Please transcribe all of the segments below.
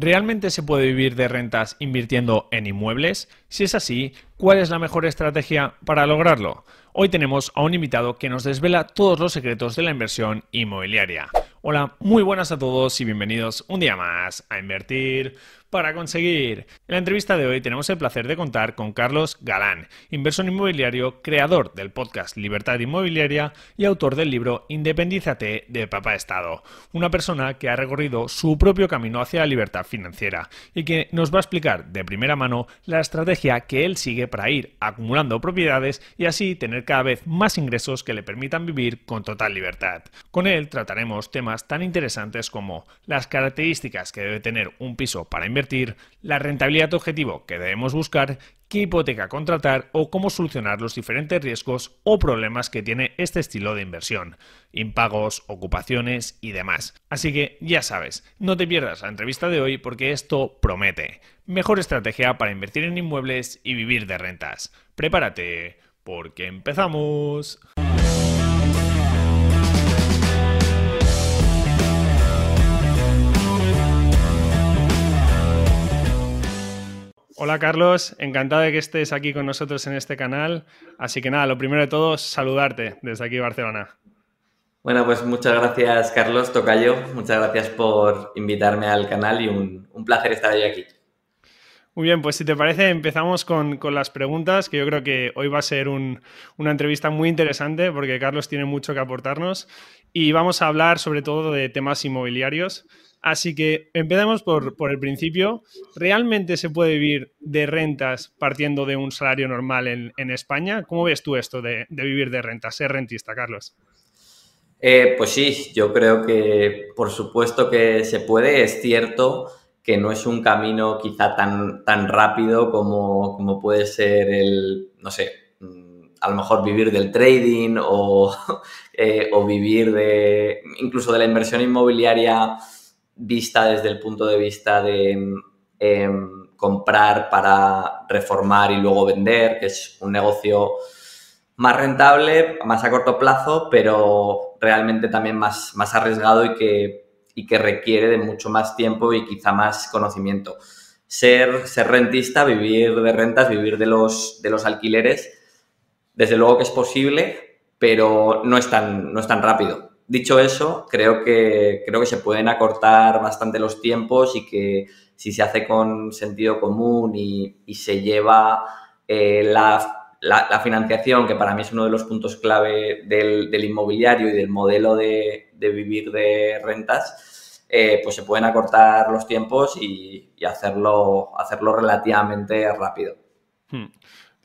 ¿Realmente se puede vivir de rentas invirtiendo en inmuebles? Si es así, ¿cuál es la mejor estrategia para lograrlo? Hoy tenemos a un invitado que nos desvela todos los secretos de la inversión inmobiliaria. Hola, muy buenas a todos y bienvenidos un día más a Invertir para conseguir. En la entrevista de hoy tenemos el placer de contar con Carlos Galán, inversor inmobiliario, creador del podcast Libertad Inmobiliaria y autor del libro Independízate de Papá Estado. Una persona que ha recorrido su propio camino hacia la libertad financiera y que nos va a explicar de primera mano la estrategia que él sigue para ir acumulando propiedades y así tener cada vez más ingresos que le permitan vivir con total libertad. Con él trataremos temas tan interesantes como las características que debe tener un piso para invertir la rentabilidad objetivo que debemos buscar, qué hipoteca contratar o cómo solucionar los diferentes riesgos o problemas que tiene este estilo de inversión, impagos, ocupaciones y demás. Así que ya sabes, no te pierdas la entrevista de hoy porque esto promete. Mejor estrategia para invertir en inmuebles y vivir de rentas. Prepárate, porque empezamos. Hola Carlos, encantado de que estés aquí con nosotros en este canal. Así que nada, lo primero de todo, saludarte desde aquí Barcelona. Bueno, pues muchas gracias Carlos Tocayo, muchas gracias por invitarme al canal y un, placer estar hoy aquí. Muy bien, pues si te parece empezamos con, las preguntas, que yo creo que hoy va a ser una entrevista muy interesante porque Carlos tiene mucho que aportarnos y vamos a hablar sobre todo de temas inmobiliarios. Así que empezamos por, el principio. ¿Realmente se puede vivir de rentas partiendo de un salario normal en, España? ¿Cómo ves tú esto de, vivir de rentas, ser rentista, Carlos? Eh, pues sí, yo creo que por supuesto que se puede. Es cierto que no es un camino quizá tan, tan rápido como, como puede ser el, no sé, mm, a lo mejor vivir del trading o, eh, o vivir de incluso de la inversión inmobiliaria vista desde el punto de vista de em, comprar para reformar y luego vender, que es un negocio más rentable, más a corto plazo, pero realmente también más, más arriesgado y que, y que requiere de mucho más tiempo y quizá más conocimiento. Ser, ser rentista, vivir de rentas, vivir de los, de los alquileres, desde luego que es posible, pero no es tan, no es tan rápido dicho eso, creo que, creo que se pueden acortar bastante los tiempos y que si se hace con sentido común y, se lleva eh, la, financiación, que para mí es uno de los puntos clave del, inmobiliario y del modelo de, vivir de rentas, eh, pues se pueden acortar los tiempos y, hacerlo, hacerlo relativamente rápido. Hmm.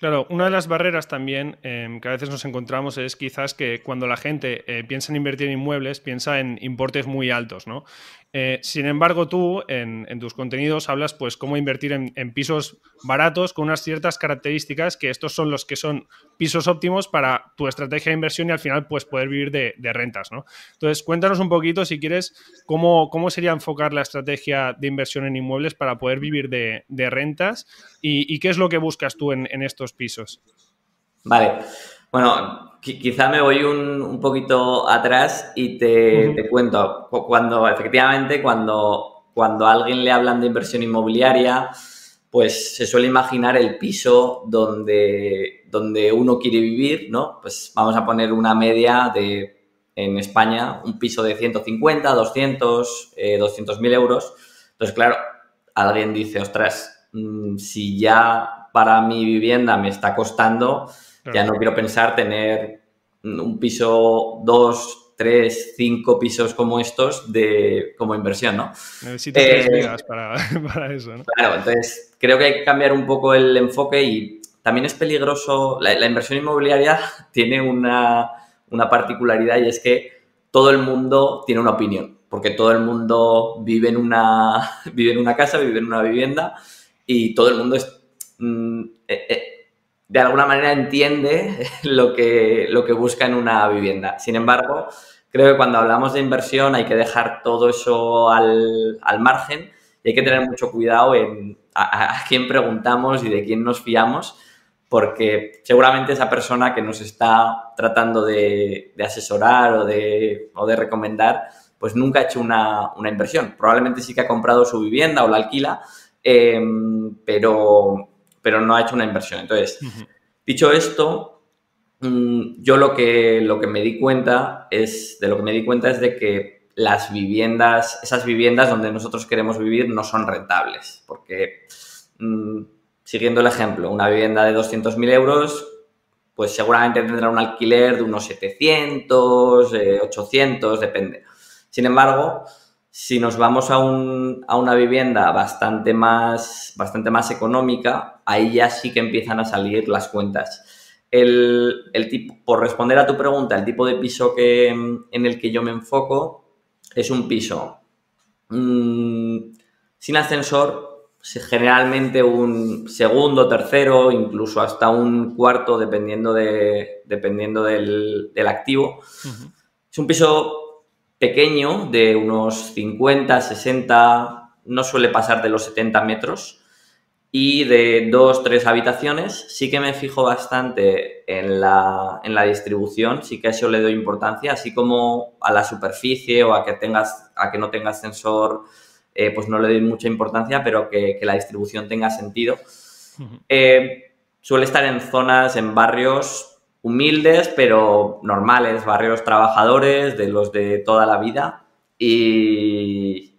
Claro, una de las barreras también em, que a veces nos encontramos es quizás que cuando la gente eh, piensa en invertir en inmuebles, piensa en importes muy altos, ¿no? Eh, sin embargo, tú en, tus contenidos hablas pues cómo invertir en, pisos baratos con unas ciertas características que estos son los que son pisos óptimos para tu estrategia de inversión y al final pues poder vivir de, rentas, ¿no? Entonces, cuéntanos un poquito, si quieres, cómo, cómo sería enfocar la estrategia de inversión en inmuebles para poder vivir de, rentas y, qué es lo que buscas tú en, estos pisos. Vale. Bueno, quizá me voy un, poquito atrás y te, cuento. Cuando, efectivamente, cuando, cuando a alguien le hablan de inversión inmobiliaria, pues se suele imaginar el piso donde, donde uno quiere vivir, ¿no? Pues vamos a poner una media de, en España, un piso de 150, 200, 200 mil euros. Entonces, claro, alguien dice, ostras, mm, si ya para mi vivienda me está costando ya no quiero pensar tener un piso, dos, tres, cinco pisos como estos de, como inversión, ¿no? Necesito tres vidas eh, para, eso, ¿no? Claro, entonces creo que hay que cambiar un poco el enfoque y también es peligroso. La, inversión inmobiliaria tiene una, una particularidad y es que todo el mundo tiene una opinión, porque todo el mundo vive en una, vive en una casa, vive en una vivienda y todo el mundo es, mm, eh, eh, de alguna manera entiende lo que, lo que busca en una vivienda. Sin embargo, creo que cuando hablamos de inversión hay que dejar todo eso al, margen y hay que tener mucho cuidado en a, quién preguntamos y de quién nos fiamos, porque seguramente esa persona que nos está tratando de, asesorar o de, o de recomendar, pues nunca ha hecho una, inversión. Probablemente sí que ha comprado su vivienda o la alquila, em, pero, pero no ha hecho una inversión. Entonces, dicho esto, mm, yo lo que, lo que me di cuenta es, de lo que me di cuenta es de que las viviendas, esas viviendas donde nosotros queremos vivir no son rentables, porque mm, siguiendo el ejemplo, una vivienda de 200.000 euros, pues seguramente tendrá un alquiler de unos 700, 800, eh, depende. Sin embargo, si nos vamos a, una vivienda bastante más, bastante más económica, ahí ya sí que empiezan a salir las cuentas. El, tipo, por responder a tu pregunta, el tipo de piso que, en el que yo me enfoco es un piso mm, sin ascensor, generalmente un segundo, tercero, incluso hasta un cuarto, dependiendo, de, dependiendo del, activo. Es un piso pequeño, de unos 50, 60, no suele pasar de los 70 metros, y de dos, tres habitaciones. Sí que me fijo bastante en la, en la distribución, sí que a eso le doy importancia, así como a la superficie o a que, tengas, a que no tengas sensor eh, pues no le doy mucha importancia, pero que, la distribución tenga sentido. Eh, suele estar en zonas, en barrios humildes, pero normales, barrios trabajadores, de los de toda la vida. Y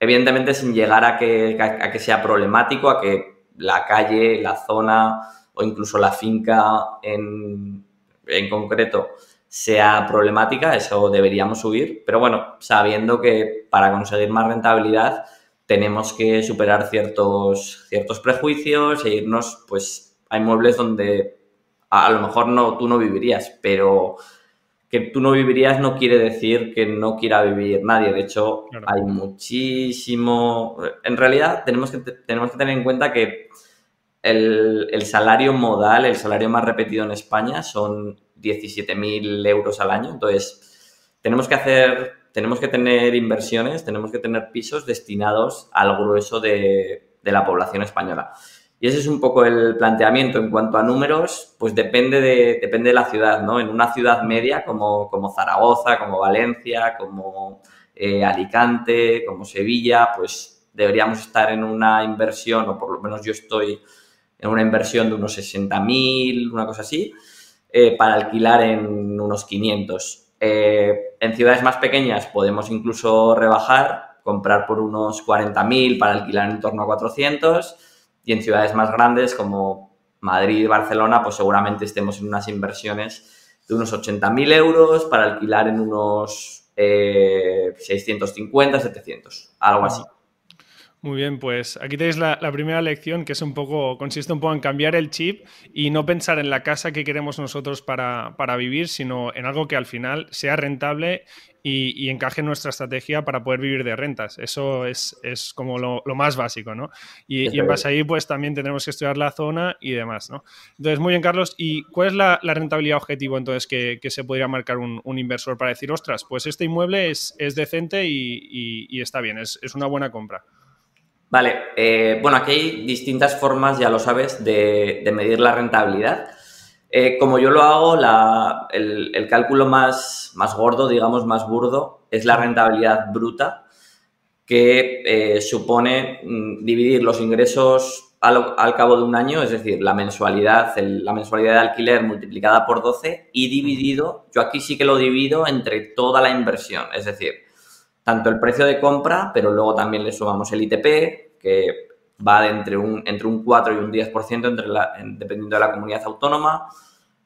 evidentemente sin llegar a que, a que sea problemático, a que la calle, la zona o incluso la finca en, en concreto sea problemática, eso deberíamos subir, pero bueno, sabiendo que para conseguir más rentabilidad tenemos que superar ciertos, ciertos prejuicios e irnos, pues hay muebles donde a, lo mejor no, tú no vivirías, pero que tú no vivirías no quiere decir que no quiera vivir nadie. De hecho, hay muchísimo... En realidad, tenemos que, tenemos que tener en cuenta que el, el, salario modal, el salario más repetido en España son 17.000 euros al año. Entonces, tenemos que hacer, tenemos que tener inversiones, tenemos que tener pisos destinados al grueso de, la población española. Y ese es un poco el planteamiento. En cuanto a números, pues depende de, depende de la ciudad, ¿no? En una ciudad media como, como Zaragoza, como Valencia, como eh, Alicante, como Sevilla, pues deberíamos estar en una inversión, o por lo menos yo estoy en una inversión de unos 60.000, una cosa así. Eh, para alquilar en unos 500. Eh, en ciudades más pequeñas podemos incluso rebajar, comprar por unos 40.000 para alquilar en torno a 400 y en ciudades más grandes como Madrid y Barcelona pues seguramente estemos en unas inversiones de unos 80.000 euros para alquilar en unos 650, eh, 700, algo así. Muy bien, pues aquí tenéis la, primera lección que es un poco, consiste un poco en cambiar el chip y no pensar en la casa que queremos nosotros para, vivir, sino en algo que al final sea rentable y, encaje en nuestra estrategia para poder vivir de rentas. Eso es, como lo, más básico, ¿no? Y, en base a ahí, pues también tenemos que estudiar la zona y demás, ¿no? Entonces, muy bien, Carlos. ¿Y cuál es la, rentabilidad objetivo entonces que, se podría marcar un, inversor para decir, ostras, pues este inmueble es, decente y, está bien, es una buena compra? Vale, eh, bueno, aquí hay distintas formas, ya lo sabes, de, medir la rentabilidad. Eh, como yo lo hago, el, cálculo más, más gordo, digamos, más burdo, es la rentabilidad bruta, que eh, supone mm, dividir los ingresos al, cabo de un año, es decir, la mensualidad, la mensualidad de alquiler multiplicada por 12 y dividido, yo aquí sí que lo divido entre toda la inversión, es decir, tanto el precio de compra, pero luego también le sumamos el ITP, que va de entre un, entre un 4 y un 10% entre la, dependiendo de la comunidad autónoma,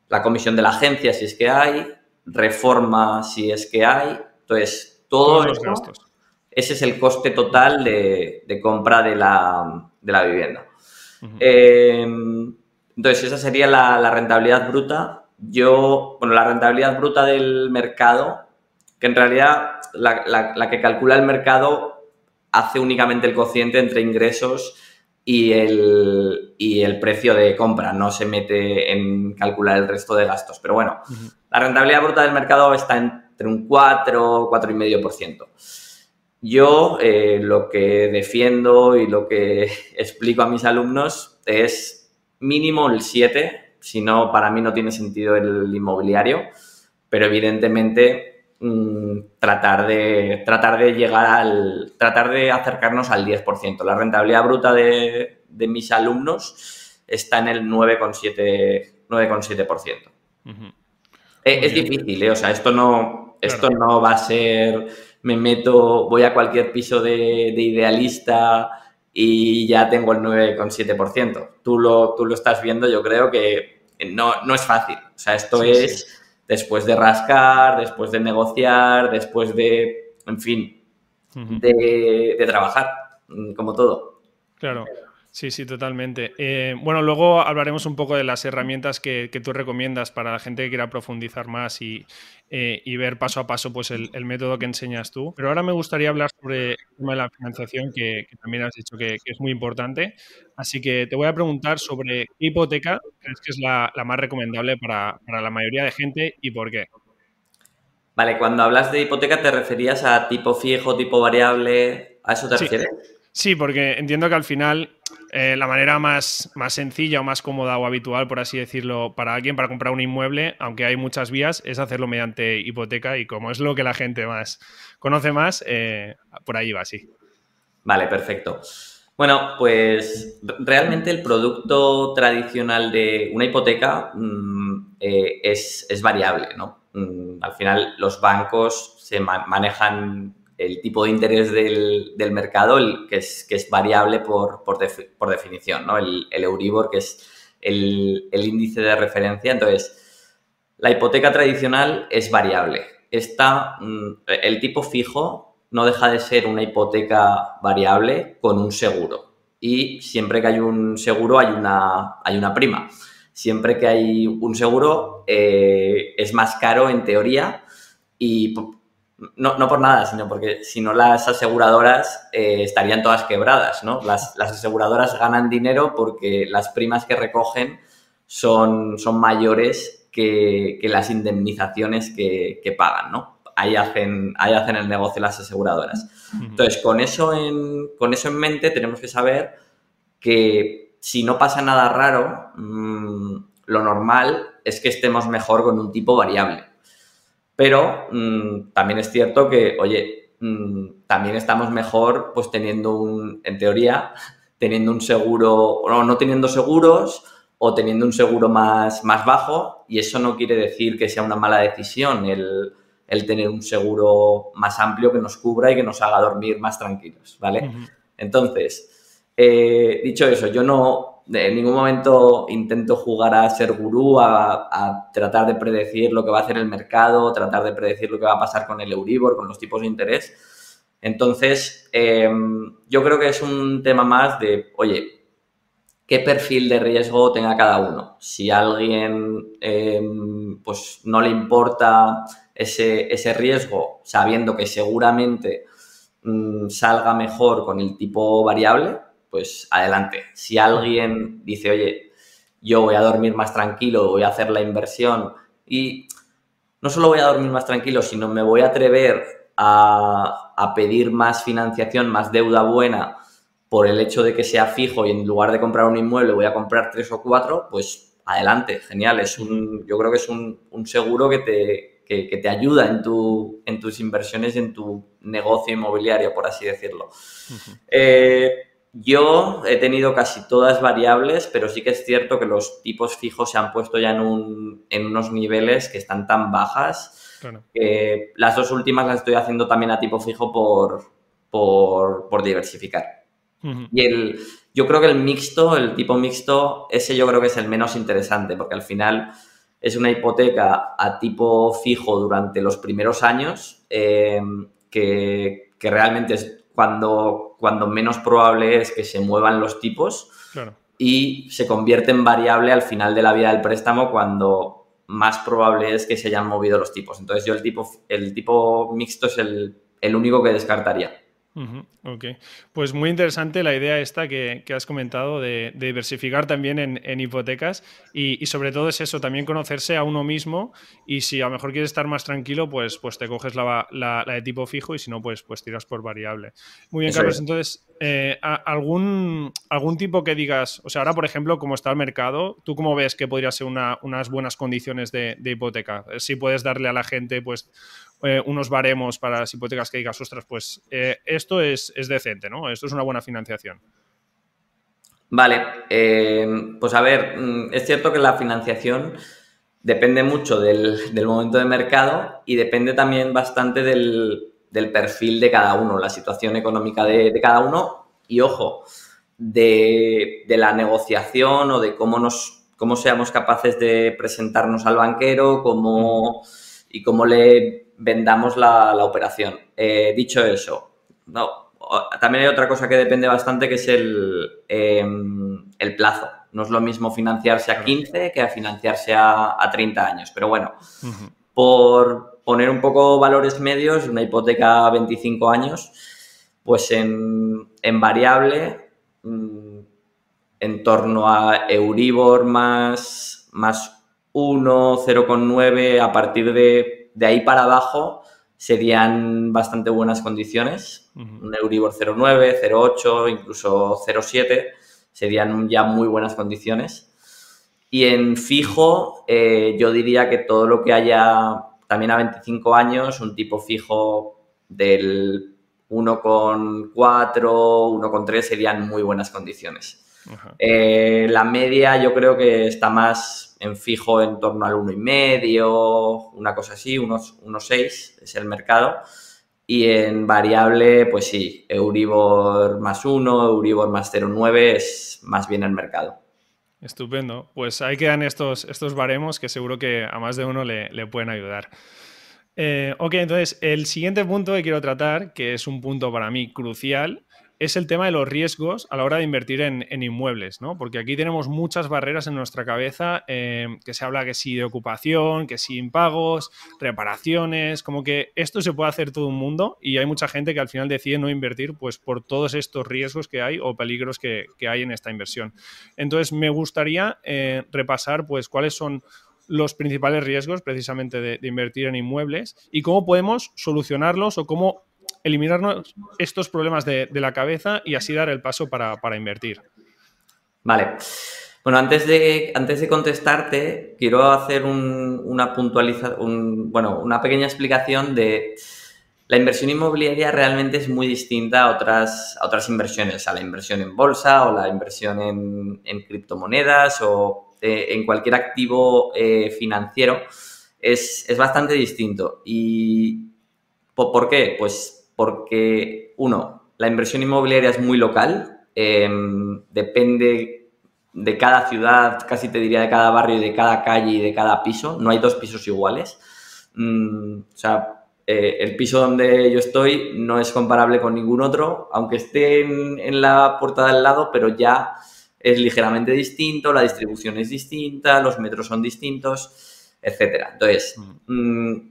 la comisión de la agencia si es que hay, reforma si es que hay. Entonces, todos los gastos. Ese es el coste total de, compra de la, vivienda. Em, entonces, esa sería la, la, rentabilidad bruta. Yo, bueno, la rentabilidad bruta del mercado, que en realidad la, que calcula el mercado hace únicamente el cociente entre ingresos y el, y el precio de compra, no se mete en calcular el resto de gastos. Pero bueno, la rentabilidad bruta del mercado está entre un 4, 4,5%. Yo eh, lo que defiendo y lo que explico a mis alumnos es mínimo el 7, si no, para mí no tiene sentido el inmobiliario, pero evidentemente tratar, de, tratar de llegar al, tratar de acercarnos al 10%. La rentabilidad bruta de, de mis alumnos está en el 9,7%. 9,7%. Eh, es, difícil, ¿eh? O sea, esto no, esto no va a ser, me meto, voy a cualquier piso de, idealista y ya tengo el 9,7%. Tú lo, tú lo estás viendo, yo creo que no, no es fácil. O sea, esto es después de rascar, después de negociar, después de, en fin, de, de trabajar, como todo. Claro. Sí, sí, totalmente. Eh, bueno, luego hablaremos un poco de las herramientas que, tú recomiendas para la gente que quiera profundizar más y, eh, ver paso a paso pues, el, método que enseñas tú. Pero ahora me gustaría hablar sobre el tema de la financiación, que, también has dicho que, es muy importante. Así que te voy a preguntar sobre qué hipoteca crees que es la, más recomendable para, la mayoría de gente y por qué. Vale, cuando hablas de hipoteca te referías a tipo fijo, tipo variable, ¿a eso te refieres? Sí, porque entiendo que al final eh, la manera más, más sencilla o más cómoda o habitual, por así decirlo, para alguien para comprar un inmueble, aunque hay muchas vías, es hacerlo mediante hipoteca y como es lo que la gente más conoce más, eh, por ahí va, sí. Vale, perfecto. Bueno, pues realmente el producto tradicional de una hipoteca mm, eh, es, variable, ¿no? Mm, al final los bancos se manejan el tipo de interés del, mercado, que, es, que es variable por, definición, ¿no? El, Euribor, que es el, índice de referencia. Entonces, la hipoteca tradicional es variable. Esta, mm, el tipo fijo no deja de ser una hipoteca variable con un seguro. Y siempre que hay un seguro hay una, hay una prima. Siempre que hay un seguro eh, es más caro en teoría y no, no, por nada, sino porque si no las aseguradoras eh, estarían todas quebradas, ¿no? Las, aseguradoras ganan dinero porque las primas que recogen son, son mayores que, las indemnizaciones que, pagan, ¿no? Ahí hacen, ahí hacen el negocio las aseguradoras. Entonces, con eso, en, con eso en mente, tenemos que saber que si no pasa nada raro, mm, lo normal es que estemos mejor con un tipo variable. Pero mm, también es cierto que, oye, mm, también estamos mejor pues teniendo un, en teoría, teniendo un seguro, o no, teniendo seguros o teniendo un seguro más, más bajo y eso no quiere decir que sea una mala decisión el, tener un seguro más amplio que nos cubra y que nos haga dormir más tranquilos, ¿vale? Entonces, eh, dicho eso, yo no, en ningún momento intento jugar a ser gurú, a, tratar de predecir lo que va a hacer el mercado, tratar de predecir lo que va a pasar con el Euribor, con los tipos de interés. Entonces, em, yo creo que es un tema más de, oye, ¿qué perfil de riesgo tenga cada uno? Si a alguien em, pues no le importa ese, ese riesgo, sabiendo que seguramente mm, salga mejor con el tipo variable, pues adelante. Si alguien dice, oye, yo voy a dormir más tranquilo, voy a hacer la inversión y no solo voy a dormir más tranquilo, sino me voy a atrever a, a pedir más financiación, más deuda buena por el hecho de que sea fijo y en lugar de comprar un inmueble voy a comprar tres o cuatro, pues adelante, genial. Es un, yo creo que es un, un seguro que te, que, te ayuda en, tu, en tus inversiones y en tu negocio inmobiliario, por así decirlo. Yo he tenido casi todas variables, pero sí que es cierto que los tipos fijos se han puesto ya en, un, en unos niveles que están tan bajas. Que las dos últimas las estoy haciendo también a tipo fijo por, por, diversificar. Y el, yo creo que el mixto, el tipo mixto, ese yo creo que es el menos interesante, porque al final es una hipoteca a tipo fijo durante los primeros años eh, que, que realmente es cuando, cuando menos probable es que se muevan los tipos y se convierte en variable al final de la vida del préstamo cuando más probable es que se hayan movido los tipos. Entonces yo el tipo, el tipo mixto es el, el único que descartaría ok, pues muy interesante la idea esta que, has comentado de, diversificar también en, hipotecas y, sobre todo es eso, también conocerse a uno mismo y si a lo mejor quieres estar más tranquilo, pues, pues te coges la, de tipo fijo y si no, pues, pues tiras por variable. Muy bien, Carlos, entonces, eh, ¿algún, ¿algún tipo que digas, o sea, ahora por ejemplo, como está el mercado, ¿tú cómo ves que podría ser unas buenas condiciones de, de hipoteca? Si puedes darle a la gente, pues eh, unos baremos para las hipotecas que digas, ostras, pues eh, esto es, es, decente, ¿no? Esto es una buena financiación. Vale, pues a ver, mm, es cierto que la financiación depende mucho del, del momento de mercado y depende también bastante del, del, perfil de cada uno, la situación económica de, de cada uno y, ojo, de, de, la negociación o de cómo, nos, cómo seamos capaces de presentarnos al banquero cómo, y cómo le vendamos la, la operación. Eh, dicho eso, no, también hay otra cosa que depende bastante que es el, eh, el plazo. No es lo mismo financiarse a 15 que a financiarse a, a 30 años. Pero bueno, uh -huh. por poner un poco valores medios, una hipoteca a 25 años, pues en, en variable, mm, en torno a Euribor más, más 1, 0,9, a partir de, de ahí para abajo serían bastante buenas condiciones. Uh -huh. Un Euribor 0,9, 0,8, incluso 0,7 serían ya muy buenas condiciones. Y en fijo, eh, yo diría que todo lo que haya también a 25 años, un tipo fijo del 1,4, 1,3 serían muy buenas condiciones. Eh, la media yo creo que está más en fijo en torno al 1,5, una cosa así, unos 1,6 es el mercado. Y en variable, pues sí, Euribor más 1, Euribor más 0,9 es más bien el mercado. Estupendo. Pues ahí quedan estos, estos baremos que seguro que a más de uno le, le pueden ayudar. Eh, ok, entonces el siguiente punto que quiero tratar, que es un punto para mí crucial, es el tema de los riesgos a la hora de invertir en, inmuebles, ¿no? Porque aquí tenemos muchas barreras en nuestra cabeza, eh, que se habla que sí de ocupación, que sí impagos, reparaciones, como que esto se puede hacer todo un mundo y hay mucha gente que al final decide no invertir pues por todos estos riesgos que hay o peligros que, hay en esta inversión. Entonces me gustaría eh, repasar pues cuáles son los principales riesgos precisamente de invertir en inmuebles y cómo podemos solucionarlos o cómo eliminarnos estos problemas de, la cabeza y así dar el paso para, invertir. Vale. Bueno, antes de, antes de contestarte, quiero hacer un, una puntualización, un, bueno, una pequeña explicación de la inversión inmobiliaria realmente es muy distinta a otras, a otras inversiones, a la inversión en bolsa o la inversión en, en criptomonedas o eh, en cualquier activo eh, financiero. Es, es, bastante distinto. ¿Y por qué? Pues porque, uno, la inversión inmobiliaria es muy local, eh, depende de cada ciudad, casi te diría de cada barrio y de cada calle y de cada piso, no hay dos pisos iguales. Mm, o sea, eh, el piso donde yo estoy no es comparable con ningún otro, aunque esté en, en la puerta del lado, pero ya es ligeramente distinto, la distribución es distinta, los metros son distintos, etcétera. Entonces, mm,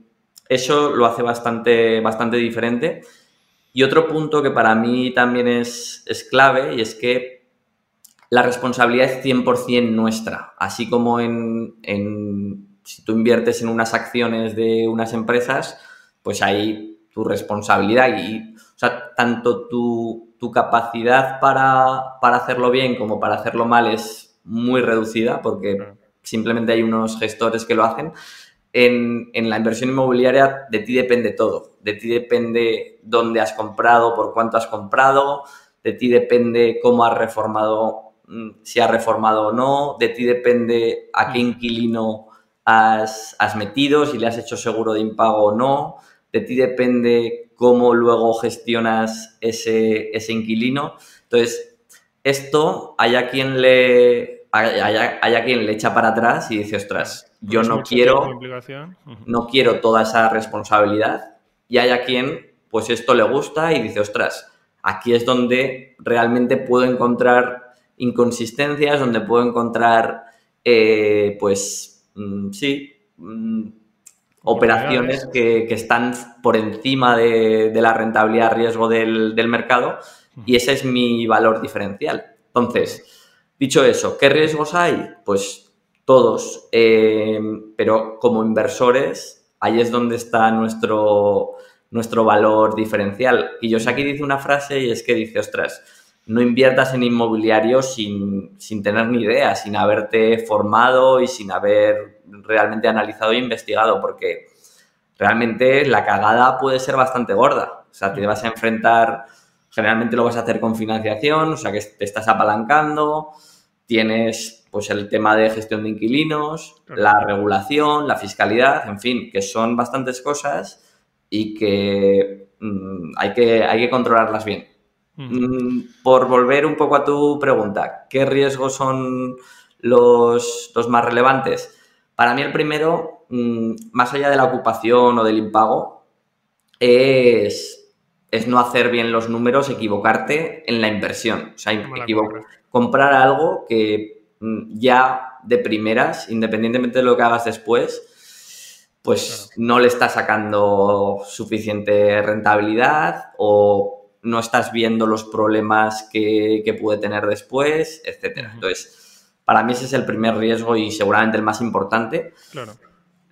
eso lo hace bastante, bastante diferente. Y otro punto que para mí también es, es clave y es que la responsabilidad es 100% nuestra, así como en, en, si tú inviertes en unas acciones de unas empresas, pues hay tu responsabilidad y, o sea, tanto tu, tu capacidad para, para, hacerlo bien como para hacerlo mal es muy reducida porque simplemente hay unos gestores que lo hacen. En, en la inversión inmobiliaria de ti depende todo de ti depende dónde has comprado, por cuánto has comprado, de ti depende cómo has reformado, mm, si has reformado o no, de ti depende a qué mm. inquilino has, has metido, si le has hecho seguro de impago o no, de ti depende cómo luego gestionas ese, ese inquilino. Entonces, esto hay a quien le, hay a quien le echa para atrás y dice, ostras, yo no quiero, no quiero toda esa responsabilidad y hay a quien pues esto le gusta y dice, ostras, aquí es donde realmente puedo encontrar inconsistencias, donde puedo encontrar, eh, pues, mmm, sí, mmm, operaciones que, que, están por encima de, de la rentabilidad riesgo del, del, mercado y ese es mi valor diferencial. Entonces, dicho eso, ¿qué riesgos hay? Pues todos, eh, pero como inversores ahí es donde está nuestro, nuestro valor diferencial. Y Yosaki dice una frase y es que dice, ostras, no inviertas en inmobiliario sin, sin tener ni idea, sin haberte formado y sin haber realmente analizado e investigado, porque realmente la cagada puede ser bastante gorda. O sea, te vas a enfrentar, generalmente lo vas a hacer con financiación, o sea, que te estás apalancando, tienes pues el tema de gestión de inquilinos, la regulación, la fiscalidad, en fin, que son bastantes cosas y que, mm, hay, que hay que controlarlas bien. Mm, por volver un poco a tu pregunta, ¿qué riesgos son los, los más relevantes? Para mí el primero, mm, más allá de la ocupación o del impago, es, es no hacer bien los números, equivocarte en la inversión. O sea, comprar algo que ya de primeras, independientemente de lo que hagas después, pues no le está sacando suficiente rentabilidad o no estás viendo los problemas que, puede tener después, etcétera. Entonces, para mí ese es el primer riesgo y seguramente el más importante.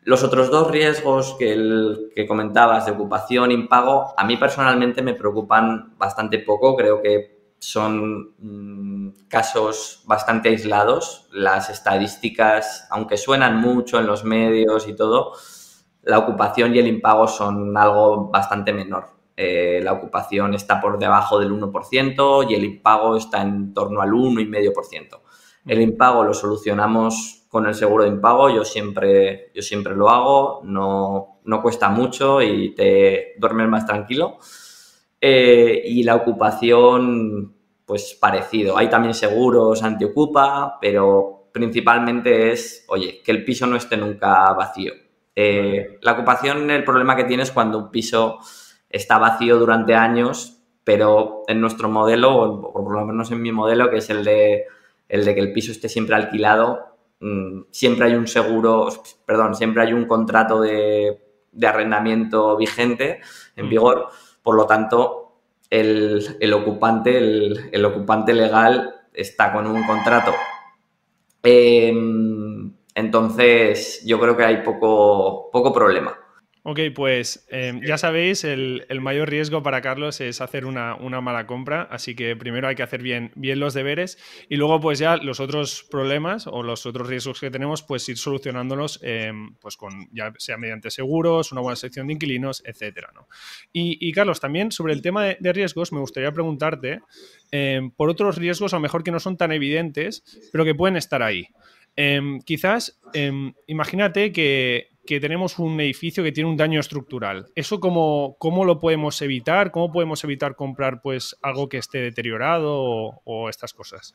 Los otros dos riesgos que, el, que comentabas de ocupación, impago, a mí personalmente me preocupan bastante poco. Creo que son mm, casos bastante aislados. Las estadísticas, aunque suenan mucho en los medios y todo, la ocupación y el impago son algo bastante menor. Eh, la ocupación está por debajo del 1% y el impago está en torno al 1,5%. El impago lo solucionamos con el seguro de impago, yo siempre, yo siempre lo hago, no, cuesta mucho y te duermes más tranquilo. Eh, y la ocupación, pues parecido. Hay también seguros antiocupa, pero principalmente es, oye, que el piso no esté nunca vacío. Eh, la ocupación, el problema que tienes cuando un piso está vacío durante años, pero en nuestro modelo, o por lo menos en mi modelo, que es el de el de que el piso esté siempre alquilado, mm, siempre hay un seguro, perdón, siempre hay un contrato de, arrendamiento vigente en mm. vigor, por lo tanto, el, ocupante, el, ocupante legal está con un contrato. Em, entonces, yo creo que hay poco, poco problema. Ok, pues em, ya sabéis, el, mayor riesgo para Carlos es hacer una, mala compra, así que primero hay que hacer bien, bien los deberes y luego pues ya los otros problemas o los otros riesgos que tenemos, pues ir solucionándolos em, pues con ya sea mediante seguros, una buena sección de inquilinos, etcétera. Y, Carlos, también sobre el tema de, riesgos me gustaría preguntarte em, por otros riesgos a lo mejor que no son tan evidentes, pero que pueden estar ahí. quizás, imagínate que, que tenemos un edificio que tiene un daño estructural. ¿Eso cómo, cómo lo podemos evitar? ¿Cómo podemos evitar comprar pues algo que esté deteriorado o, estas cosas?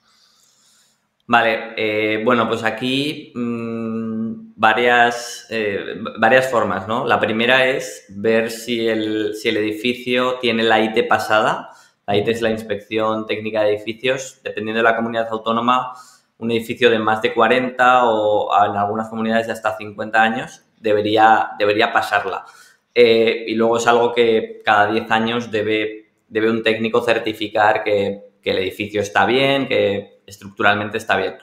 Vale, eh, bueno, pues aquí mm, varias, eh, varias formas, ¿no? La primera es ver si el, si el edificio tiene la IT pasada. La IT es la inspección técnica de edificios. Dependiendo de la comunidad autónoma, un edificio de más de 40 o en algunas comunidades de hasta 50 años debería, debería pasarla. Eh, y luego es algo que cada 10 años debe, debe un técnico certificar que, el edificio está bien, que estructuralmente está bien.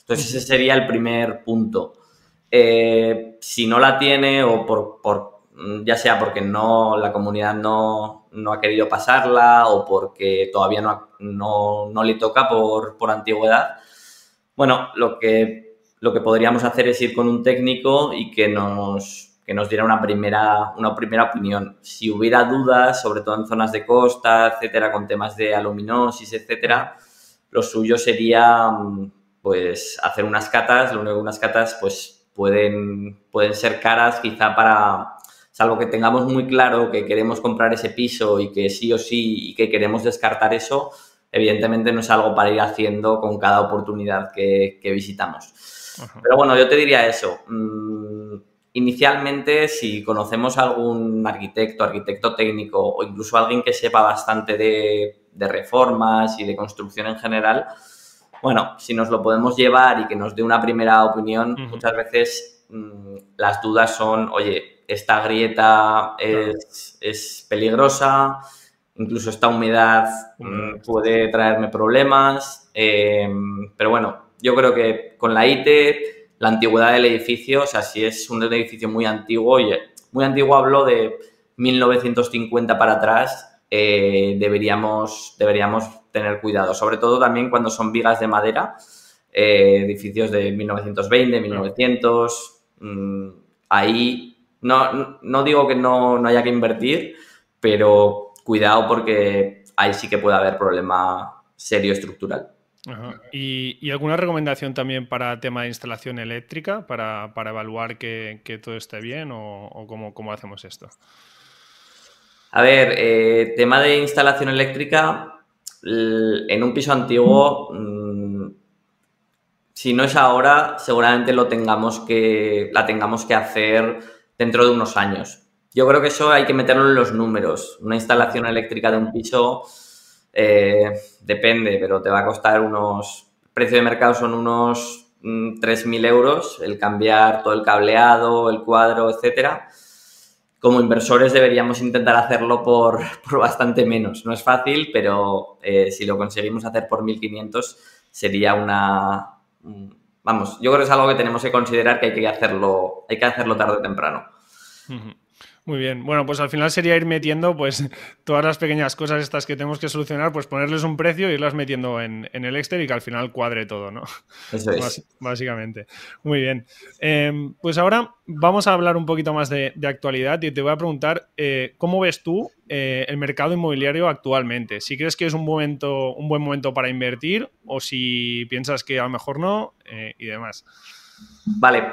Entonces ese sería el primer punto. Eh, si no la tiene o por, por, ya sea porque no la comunidad no, no, ha querido pasarla o porque todavía no, no, no le toca por, por, antigüedad, bueno, lo que lo que podríamos hacer es ir con un técnico y que nos, que nos diera una primera, una primera opinión. Si hubiera dudas, sobre todo en zonas de costa, etcétera, con temas de aluminosis, etcétera, lo suyo sería pues hacer unas catas, lo único que unas catas pues pueden, pueden ser caras quizá para, salvo que tengamos muy claro que queremos comprar ese piso y que sí o sí y que queremos descartar eso, evidentemente no es algo para ir haciendo con cada oportunidad que visitamos. Pero bueno, yo te diría eso. Mm, inicialmente, si conocemos a algún arquitecto, arquitecto técnico o incluso alguien que sepa bastante de, reformas y de construcción en general, bueno, si nos lo podemos llevar y que nos dé una primera opinión, muchas veces mm, las dudas son, oye, esta grieta es, peligrosa, incluso esta humedad mm, puede traerme problemas, eh, pero bueno, yo creo que con la IT, la antigüedad del edificio, o sea, si es un edificio muy antiguo, y muy antiguo hablo de 1950 para atrás, eh, deberíamos, deberíamos tener cuidado, sobre todo también cuando son vigas de madera, eh, edificios de 1920, 1900, mm, ahí no, no digo que no, no haya que invertir, pero cuidado porque ahí sí que puede haber problema serio estructural. ¿Y, alguna recomendación también para tema de instalación eléctrica, para, evaluar que, todo esté bien o, cómo, hacemos esto? A ver, eh, tema de instalación eléctrica, en un piso antiguo, mm, si no es ahora, seguramente lo tengamos que, la tengamos que hacer dentro de unos años. Yo creo que eso hay que meterlo en los números. Una instalación eléctrica de un piso eh, depende, pero te va a costar unos... El precio de mercado son unos 3.000 mm, euros el cambiar todo el cableado, el cuadro, etcétera. Como inversores deberíamos intentar hacerlo por, bastante menos. No es fácil, pero eh, si lo conseguimos hacer por 1.500 sería una... Vamos, yo creo que es algo que tenemos que considerar que hay que hacerlo, hay que hacerlo tarde o temprano. Muy bien. Bueno, pues al final sería ir metiendo pues todas las pequeñas cosas estas que tenemos que solucionar, pues ponerles un precio e irlas metiendo en, el Excel y que al final cuadre todo, ¿no? Eso es. básicamente. Muy bien. Em, pues ahora vamos a hablar un poquito más de, actualidad y te voy a preguntar eh, cómo ves tú eh, el mercado inmobiliario actualmente. Si crees que es un, momento, un buen momento para invertir o si piensas que a lo mejor no eh, y demás. Vale.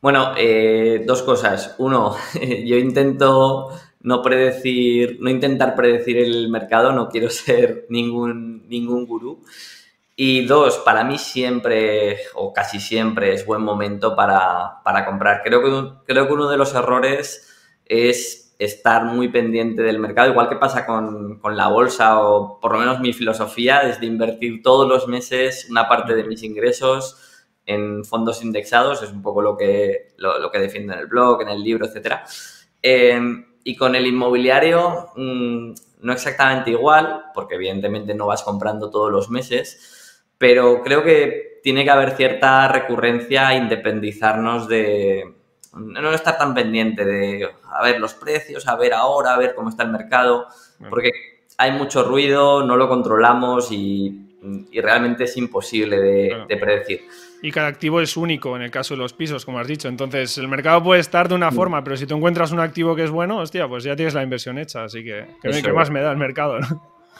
Bueno, eh, dos cosas. Uno, yo intento no predecir, no intentar predecir el mercado, no quiero ser ningún, ningún gurú. Y dos, para mí siempre, o casi siempre, es buen momento para, comprar. Creo que, creo que uno de los errores es estar muy pendiente del mercado, igual que pasa con, con, la bolsa, o por lo menos mi filosofía es de invertir todos los meses una parte de mis ingresos en fondos indexados, es un poco lo que, lo, que defiendo en el blog, en el libro, etc. Em, y con el inmobiliario, mm, no exactamente igual, porque evidentemente no vas comprando todos los meses, pero creo que tiene que haber cierta recurrencia a independizarnos de, no estar tan pendiente de a ver los precios, a ver ahora, a ver cómo está el mercado, porque hay mucho ruido, no lo controlamos y, realmente es imposible de predecir. Y cada activo es único en el caso de los pisos, como has dicho. Entonces, el mercado puede estar de una mm. forma, pero si tú encuentras un activo que es bueno, hostia, pues ya tienes la inversión hecha. Así que, ¿qué, más me da el mercado?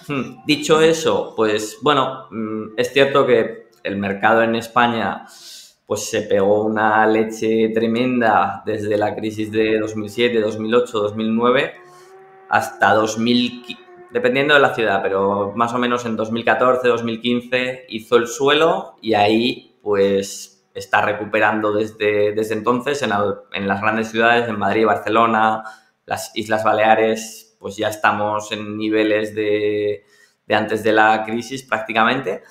Hmm. Dicho eso, pues bueno, mm, es cierto que el mercado en España pues se pegó una leche tremenda desde la crisis de 2007, 2008, 2009 hasta 2000, dependiendo de la ciudad, pero más o menos en 2014, 2015 hizo el suelo y ahí pues está recuperando desde, desde entonces en, las grandes ciudades, en Madrid, Barcelona, las Islas Baleares, pues ya estamos en niveles de, antes de la crisis prácticamente.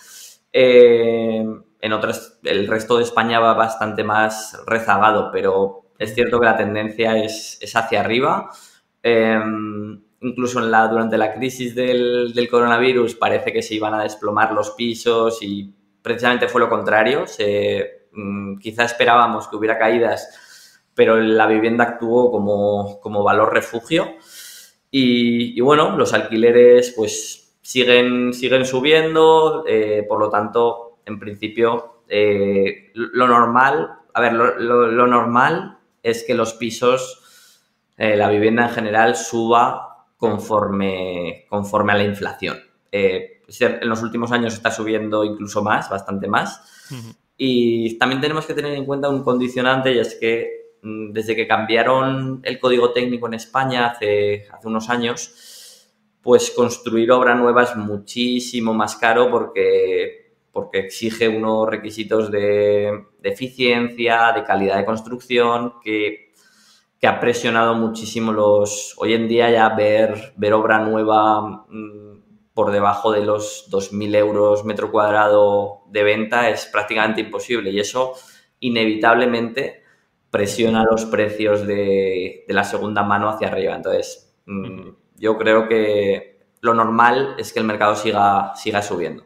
Eh, en otras, el resto de España va bastante más rezagado, pero es cierto que la tendencia es, hacia arriba. Eh, incluso en durante la crisis del, del, coronavirus parece que se iban a desplomar los pisos y precisamente fue lo contrario. Mm, quizá esperábamos que hubiera caídas, pero la vivienda actuó como, valor refugio. Y, bueno, los alquileres pues siguen, siguen subiendo, eh, por lo tanto, en principio, eh, lo normal, a ver, lo, normal es que los pisos, eh, la vivienda en general, suba conforme, conforme a la inflación en los últimos años está subiendo incluso más, bastante más. Y también tenemos que tener en cuenta un condicionante y es que mm, desde que cambiaron el código técnico en España hace, hace unos años, pues construir obra nueva es muchísimo más caro porque, porque exige unos requisitos de, eficiencia, de calidad de construcción, que, que, ha presionado muchísimo los... Hoy en día ya ver, ver obra nueva... Mm, por debajo de los 2.000 euros metro cuadrado de venta es prácticamente imposible y eso inevitablemente presiona los precios de, la segunda mano hacia arriba. Entonces, mm, yo creo que lo normal es que el mercado siga, siga subiendo.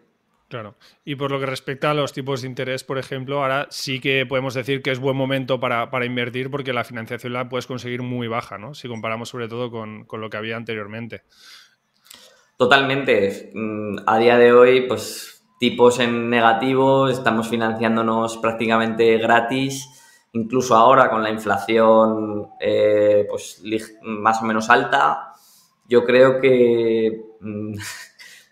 Claro. Y por lo que respecta a los tipos de interés, por ejemplo, ahora sí que podemos decir que es buen momento para, invertir porque la financiación la puedes conseguir muy baja, ¿no? Si comparamos sobre todo con, con lo que había anteriormente. Totalmente. Mm, a día de hoy, pues tipos en negativo, estamos financiándonos prácticamente gratis incluso ahora con la inflación eh, pues, más o menos alta, yo creo que... Mm,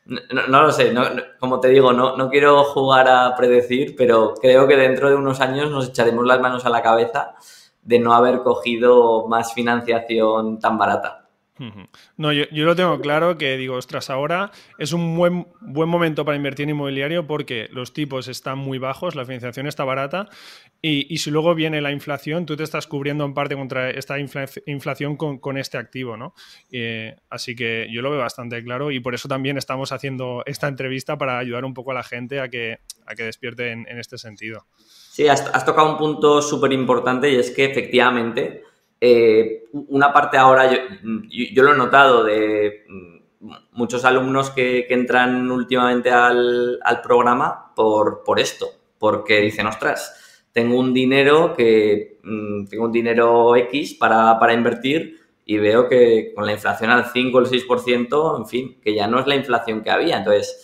no, lo sé, como te digo, no, no quiero jugar a predecir, pero creo que dentro de unos años nos echaremos las manos a la cabeza de no haber cogido más financiación tan barata. No, yo, lo tengo claro que digo, ostras, ahora es un buen, buen momento para invertir en inmobiliario porque los tipos están muy bajos, la financiación está barata y, si luego viene la inflación, tú te estás cubriendo en parte contra esta inflación con, este activo, ¿no? Eh, así que yo lo veo bastante claro y por eso también estamos haciendo esta entrevista para ayudar un poco a la gente a que, a que despierte en, este sentido. Sí, has tocado un punto súper importante y es que efectivamente eh, una parte ahora, yo, lo he notado de mm, muchos alumnos que, entran últimamente al, programa por, por, esto, porque dicen, ostras, tengo un dinero que mm, tengo un dinero X para, para, invertir y veo que con la inflación al 5 o el 6%, en fin, que ya no es la inflación que había. Entonces,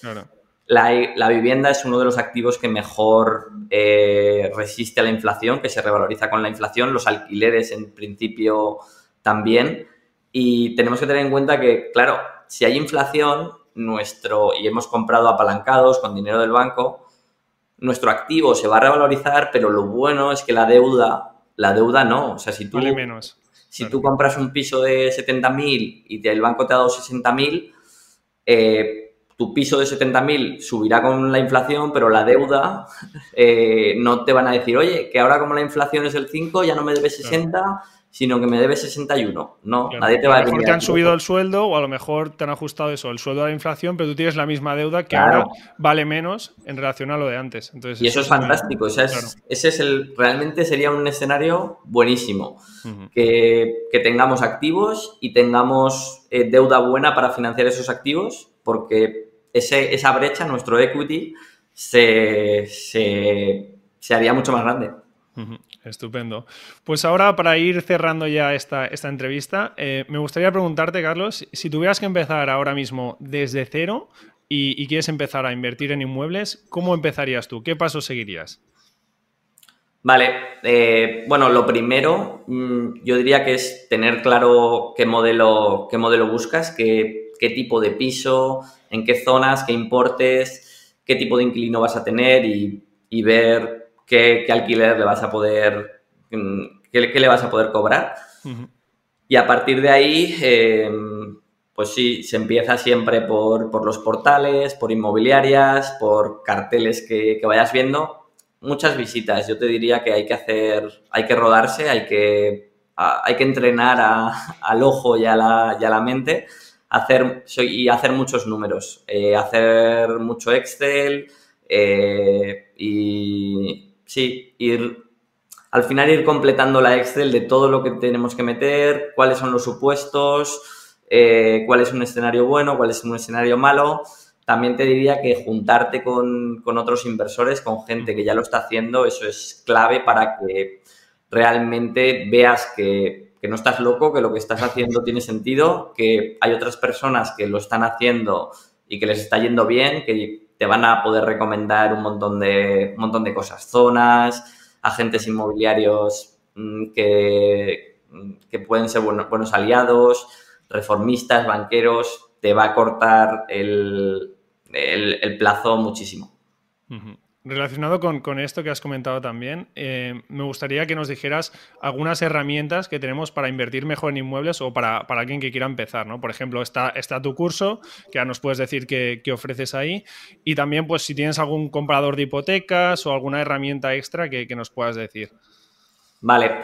la, vivienda es uno de los activos que mejor eh, resiste a la inflación, que se revaloriza con la inflación, los alquileres en principio también. Y tenemos que tener en cuenta que, claro, si hay inflación, nuestro, y hemos comprado apalancados con dinero del banco, nuestro activo se va a revalorizar, pero lo bueno es que la deuda, la deuda no. O sea, si tú, menos. Si tú compras un piso de 70.000 y el banco te ha dado 60.000, eh, tu piso de 70.000 subirá con la inflación, pero la deuda eh, no te van a decir, oye, que ahora como la inflación es el 5, ya no me debes 60, sino que me debes 61. No, nadie te va a, decir. A lo mejor te han subido el sueldo o a lo mejor te han ajustado eso, el sueldo a la inflación, pero tú tienes la misma deuda que ahora vale menos en relación a lo de antes. Entonces, y eso, es fantástico. ese es el, realmente sería un escenario buenísimo. que, tengamos activos y tengamos eh, deuda buena para financiar esos activos, porque esa brecha, nuestro equity, se, haría mucho más grande. Estupendo. Pues ahora, para ir cerrando ya esta, esta entrevista, eh, me gustaría preguntarte, Carlos, si tuvieras que empezar ahora mismo desde cero y, quieres empezar a invertir en inmuebles, ¿cómo empezarías tú? ¿Qué pasos seguirías? Vale, eh, bueno, lo primero mm, yo diría que es tener claro qué modelo, qué modelo buscas, qué, qué tipo de piso, en qué zonas, qué importes, qué tipo de inquilino vas a tener y, ver qué, alquiler le vas a poder, mm, qué, le vas a poder cobrar. Y a partir de ahí, em, pues sí, se empieza siempre por, los portales, por inmobiliarias, por carteles que, vayas viendo. Muchas visitas. Yo te diría que hay que hacer, hay que rodarse, hay que, hay que entrenar al ojo y a la, y a la mente hacer, y hacer muchos números, eh, hacer mucho Excel eh, y sí, ir al final ir completando la Excel de todo lo que tenemos que meter, cuáles son los supuestos, eh, cuál es un escenario bueno, cuál es un escenario malo. También te diría que juntarte con, con otros inversores, con gente que ya lo está haciendo, eso es clave para que realmente veas que que no estás loco, que lo que estás haciendo tiene sentido, que hay otras personas que lo están haciendo y que les está yendo bien, que te van a poder recomendar un montón de, un montón de cosas, zonas, agentes inmobiliarios mm, que, que pueden ser buenos aliados, reformistas, banqueros, te va a cortar el, plazo muchísimo. Relacionado con, esto que has comentado también, eh, me gustaría que nos dijeras algunas herramientas que tenemos para invertir mejor en inmuebles o para, alguien que quiera empezar, ¿no? Por ejemplo, está, está tu curso, que ya nos puedes decir qué ofreces ahí, y también, pues, si tienes algún comprador de hipotecas o alguna herramienta extra que, nos puedas decir. Vale.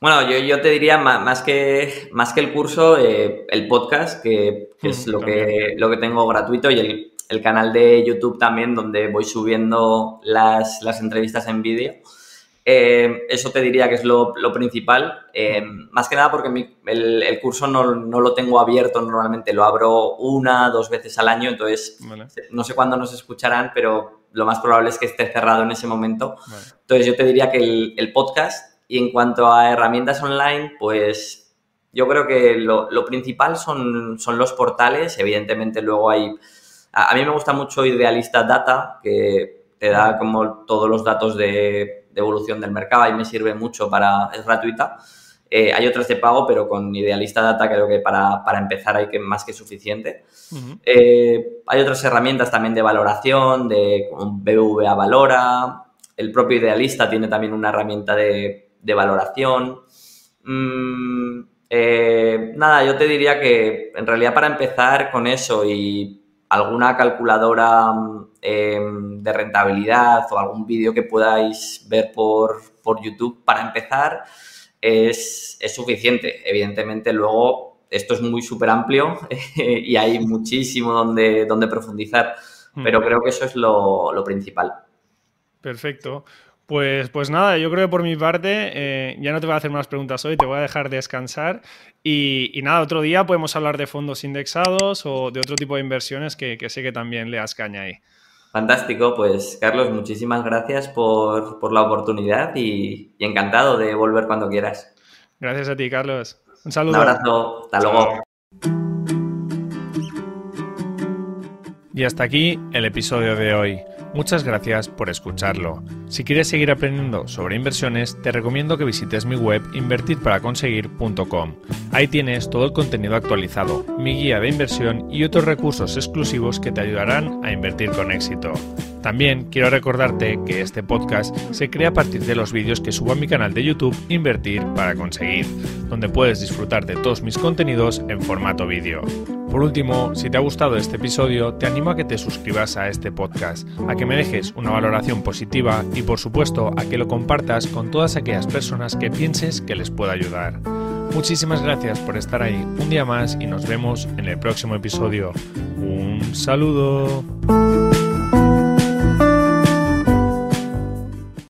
Bueno, yo, te diría más que, más que el curso, eh, el podcast, que, es lo que, lo que tengo gratuito y el el canal de YouTube también, donde voy subiendo las, entrevistas en vídeo. Eh, eso te diría que es lo, principal. Eh, más que nada porque el, curso no, lo tengo abierto normalmente, lo abro una, dos veces al año, entonces no sé cuándo nos escucharán, pero lo más probable es que esté cerrado en ese momento. Entonces yo te diría que el, podcast y en cuanto a herramientas online, pues yo creo que lo, lo principal son, son los portales, evidentemente luego hay a, mí me gusta mucho Idealista Data, que, te da como todos los datos de, evolución del mercado y me sirve mucho para, es gratuita. Eh, hay otras de pago, pero con Idealista Data creo que para, empezar hay que más que suficiente. Eh, hay otras herramientas también de valoración, de BBVA Valora. El propio Idealista tiene también una herramienta de, valoración. Mm, eh, nada, yo te diría que en realidad para empezar con eso y alguna calculadora em, de rentabilidad o algún vídeo que podáis ver por, YouTube para empezar es, suficiente. Evidentemente luego esto es muy súper amplio y hay muchísimo donde, donde profundizar, mm. pero creo que eso es lo, lo principal. Perfecto. Pues, pues nada, yo creo que por mi parte eh, ya no te voy a hacer más preguntas hoy, te voy a dejar descansar y, nada, otro día podemos hablar de fondos indexados o de otro tipo de inversiones que, sé que también le das caña ahí. Fantástico, pues Carlos, muchísimas gracias por, la oportunidad y, encantado de volver cuando quieras. Gracias a ti, Carlos. Un saludo. Un abrazo, hasta luego. Y hasta aquí el episodio de hoy. Muchas gracias por escucharlo. Si quieres seguir aprendiendo sobre inversiones, te recomiendo que visites mi web invertirparaconseguir.com. Ahí tienes todo el contenido actualizado, mi guía de inversión y otros recursos exclusivos que te ayudarán a invertir con éxito. También quiero recordarte que este podcast se crea a partir de los vídeos que subo a mi canal de YouTube Invertir para conseguir, donde puedes disfrutar de todos mis contenidos en formato vídeo. Por último, si te ha gustado este episodio, te animo a que te suscribas a este podcast, a que me dejes una valoración positiva y por supuesto a que lo compartas con todas aquellas personas que pienses que les pueda ayudar. Muchísimas gracias por estar ahí un día más y nos vemos en el próximo episodio. Un saludo.